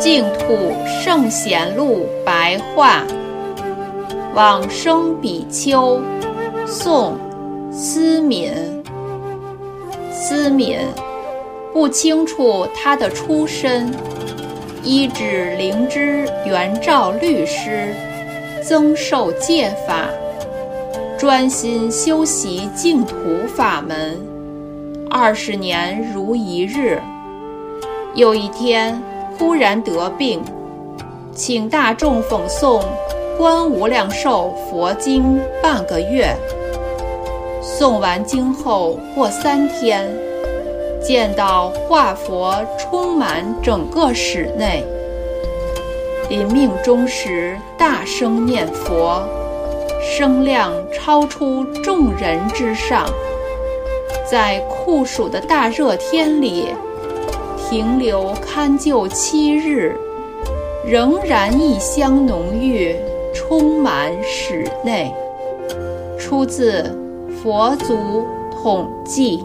净土圣贤录白话，往生比丘，宋，思敏。思敏不清楚他的出身，依止灵芝圆照律师，增寿戒法，专心修习净土法门，二十年如一日。有一天。忽然得病，请大众讽诵《观无量寿佛经》半个月。诵完经后过三天，见到化佛充满整个室内。临命终时，大声念佛，声量超出众人之上，在酷暑的大热天里。停留堪就七日，仍然异香浓郁，充满室内。出自《佛祖统记》。